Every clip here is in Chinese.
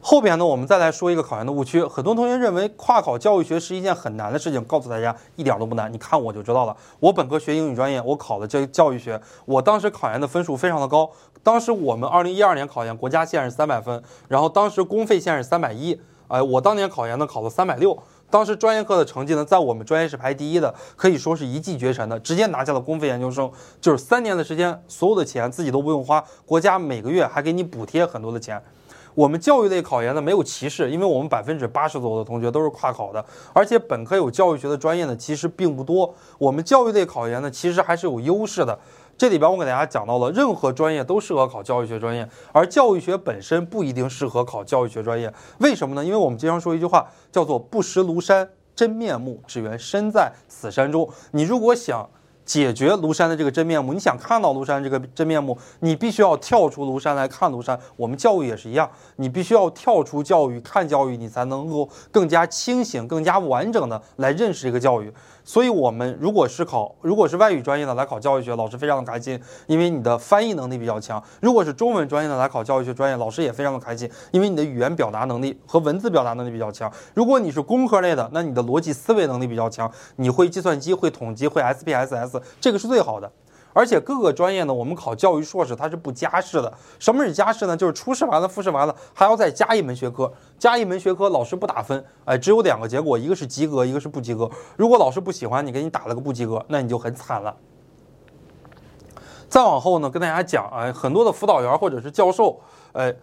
后边呢，我们再来说一个考研的误区。很多同学认为跨考教育学是一件很难的事情，告诉大家一点都不难。你看我就知道了。我本科学英语专业，我考的这教育学，我当时考研的分数非常的高。当时我们二零一二年考研，国家线是三百分，然后当时公费线是三百一。哎，我当年考研呢，考了三百六。当时专业课的成绩呢，在我们专业是排第一的，可以说是一骑绝尘的，直接拿下了公费研究生。就是三年的时间，所有的钱自己都不用花，国家每个月还给你补贴很多的钱。我们教育类考研呢没有歧视，因为我们百分之八十左右的同学都是跨考的，而且本科有教育学的专业呢其实并不多。我们教育类考研呢其实还是有优势的。这里边我给大家讲到了，任何专业都适合考教育学专业，而教育学本身不一定适合考教育学专业。为什么呢？因为我们经常说一句话，叫做“不识庐山真面目，只缘身在此山中”。你如果想解决庐山的这个真面目，你想看到庐山这个真面目，你必须要跳出庐山来看庐山。我们教育也是一样，你必须要跳出教育看教育，你才能够更加清醒、更加完整的来认识这个教育。所以，我们如果是考，如果是外语专业的来考教育学，老师非常的开心，因为你的翻译能力比较强；如果是中文专业的来考教育学专业，老师也非常的开心，因为你的语言表达能力和文字表达能力比较强。如果你是工科类的，那你的逻辑思维能力比较强，你会计算机、会统计、会 SPSS，这个是最好的。而且各个专业呢，我们考教育硕士它是不加试的。什么是加试呢？就是初试完了、复试完了，还要再加一门学科，加一门学科，老师不打分，哎，只有两个结果，一个是及格，一个是不及格。如果老师不喜欢你，给你打了个不及格，那你就很惨了。再往后呢，跟大家讲，哎，很多的辅导员或者是教授，哎。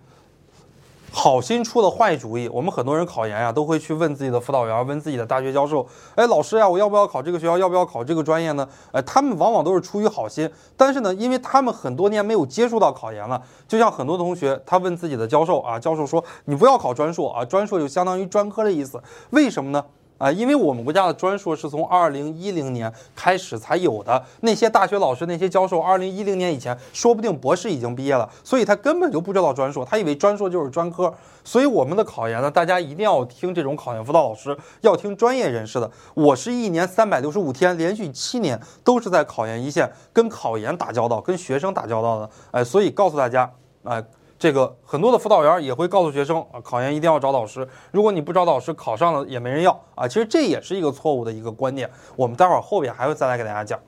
好心出的坏主意，我们很多人考研呀，都会去问自己的辅导员，问自己的大学教授，哎，老师呀，我要不要考这个学校？要不要考这个专业呢？哎，他们往往都是出于好心，但是呢，因为他们很多年没有接触到考研了，就像很多同学，他问自己的教授啊，教授说，你不要考专硕啊，专硕就相当于专科的意思，为什么呢？啊，因为我们国家的专硕是从二零一零年开始才有的，那些大学老师、那些教授，二零一零年以前说不定博士已经毕业了，所以他根本就不知道专硕，他以为专硕就是专科。所以我们的考研呢，大家一定要听这种考研辅导老师，要听专业人士的。我是一年三百六十五天，连续七年都是在考研一线，跟考研打交道，跟学生打交道的。哎，所以告诉大家，哎。这个很多的辅导员也会告诉学生啊，考研一定要找导师。如果你不找导师，考上了也没人要啊。其实这也是一个错误的一个观念。我们待会儿后边还会再来给大家讲。